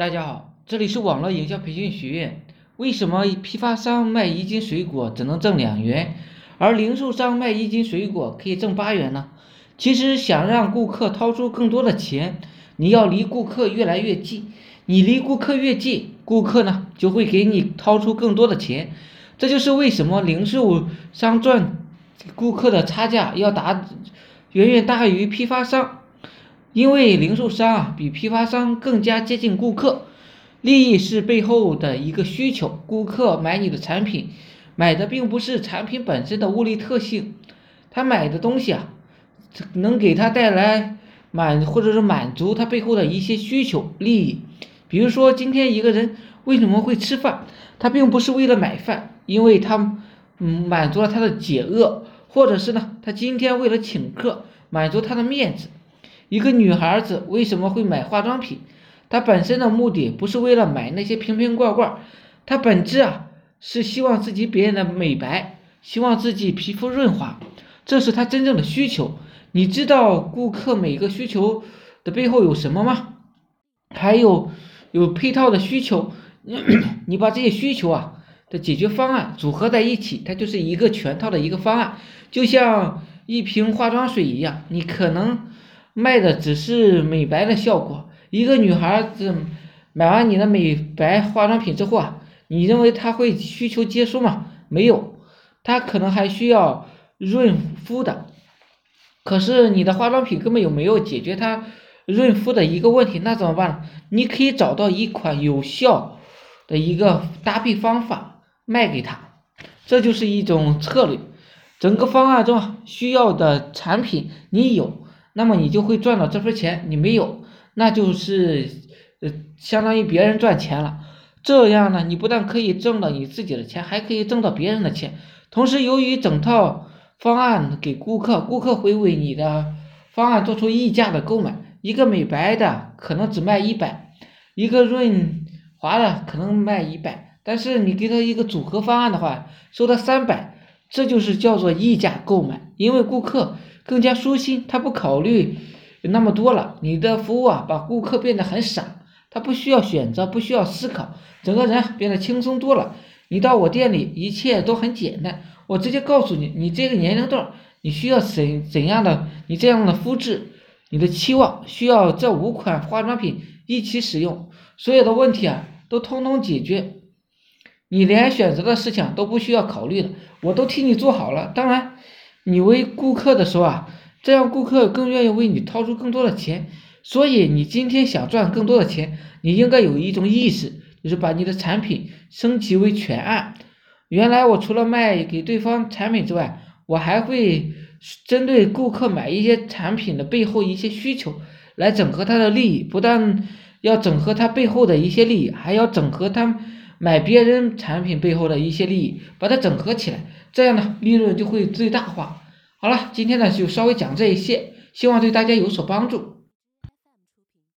大家好，这里是网络营销培训学院。为什么批发商卖一斤水果只能挣两元，而零售商卖一斤水果可以挣八元呢？其实想让顾客掏出更多的钱，你要离顾客越来越近。你离顾客越近，顾客呢就会给你掏出更多的钱。这就是为什么零售商赚顾客的差价要达远远大于批发商。因为零售商啊比批发商更加接近顾客，利益是背后的一个需求。顾客买你的产品，买的并不是产品本身的物理特性，他买的东西啊，能给他带来满或者是满足他背后的一些需求利益。比如说今天一个人为什么会吃饭，他并不是为了买饭，因为他嗯满足了他的解饿，或者是呢他今天为了请客，满足他的面子。一个女孩子为什么会买化妆品？她本身的目的不是为了买那些瓶瓶罐罐，她本质啊是希望自己别人的美白，希望自己皮肤润滑，这是她真正的需求。你知道顾客每个需求的背后有什么吗？还有有配套的需求，你把这些需求啊的解决方案组合在一起，它就是一个全套的一个方案，就像一瓶化妆水一样，你可能。卖的只是美白的效果。一个女孩子买完你的美白化妆品之后啊，你认为她会需求结束吗？没有，她可能还需要润肤的。可是你的化妆品根本就没有解决她润肤的一个问题，那怎么办？你可以找到一款有效的一个搭配方法卖给她，这就是一种策略。整个方案中需要的产品你有。那么你就会赚到这份钱，你没有，那就是呃相当于别人赚钱了。这样呢，你不但可以挣到你自己的钱，还可以挣到别人的钱。同时，由于整套方案给顾客，顾客会为你的方案做出溢价的购买。一个美白的可能只卖一百，一个润滑的可能卖一百，但是你给他一个组合方案的话，收他三百，这就是叫做溢价购买，因为顾客。更加舒心，他不考虑那么多了。你的服务啊，把顾客变得很傻，他不需要选择，不需要思考，整个人变得轻松多了。你到我店里，一切都很简单，我直接告诉你，你这个年龄段你需要怎怎样的，你这样的肤质，你的期望需要这五款化妆品一起使用，所有的问题啊都通通解决，你连选择的事情都不需要考虑了，我都替你做好了。当然。你为顾客的时候啊，这样顾客更愿意为你掏出更多的钱。所以你今天想赚更多的钱，你应该有一种意识，就是把你的产品升级为全案。原来我除了卖给对方产品之外，我还会针对顾客买一些产品的背后一些需求，来整合他的利益。不但要整合他背后的一些利益，还要整合他买别人产品背后的一些利益，把它整合起来，这样呢，利润就会最大化。好了，今天呢就稍微讲这一些，希望对大家有所帮助。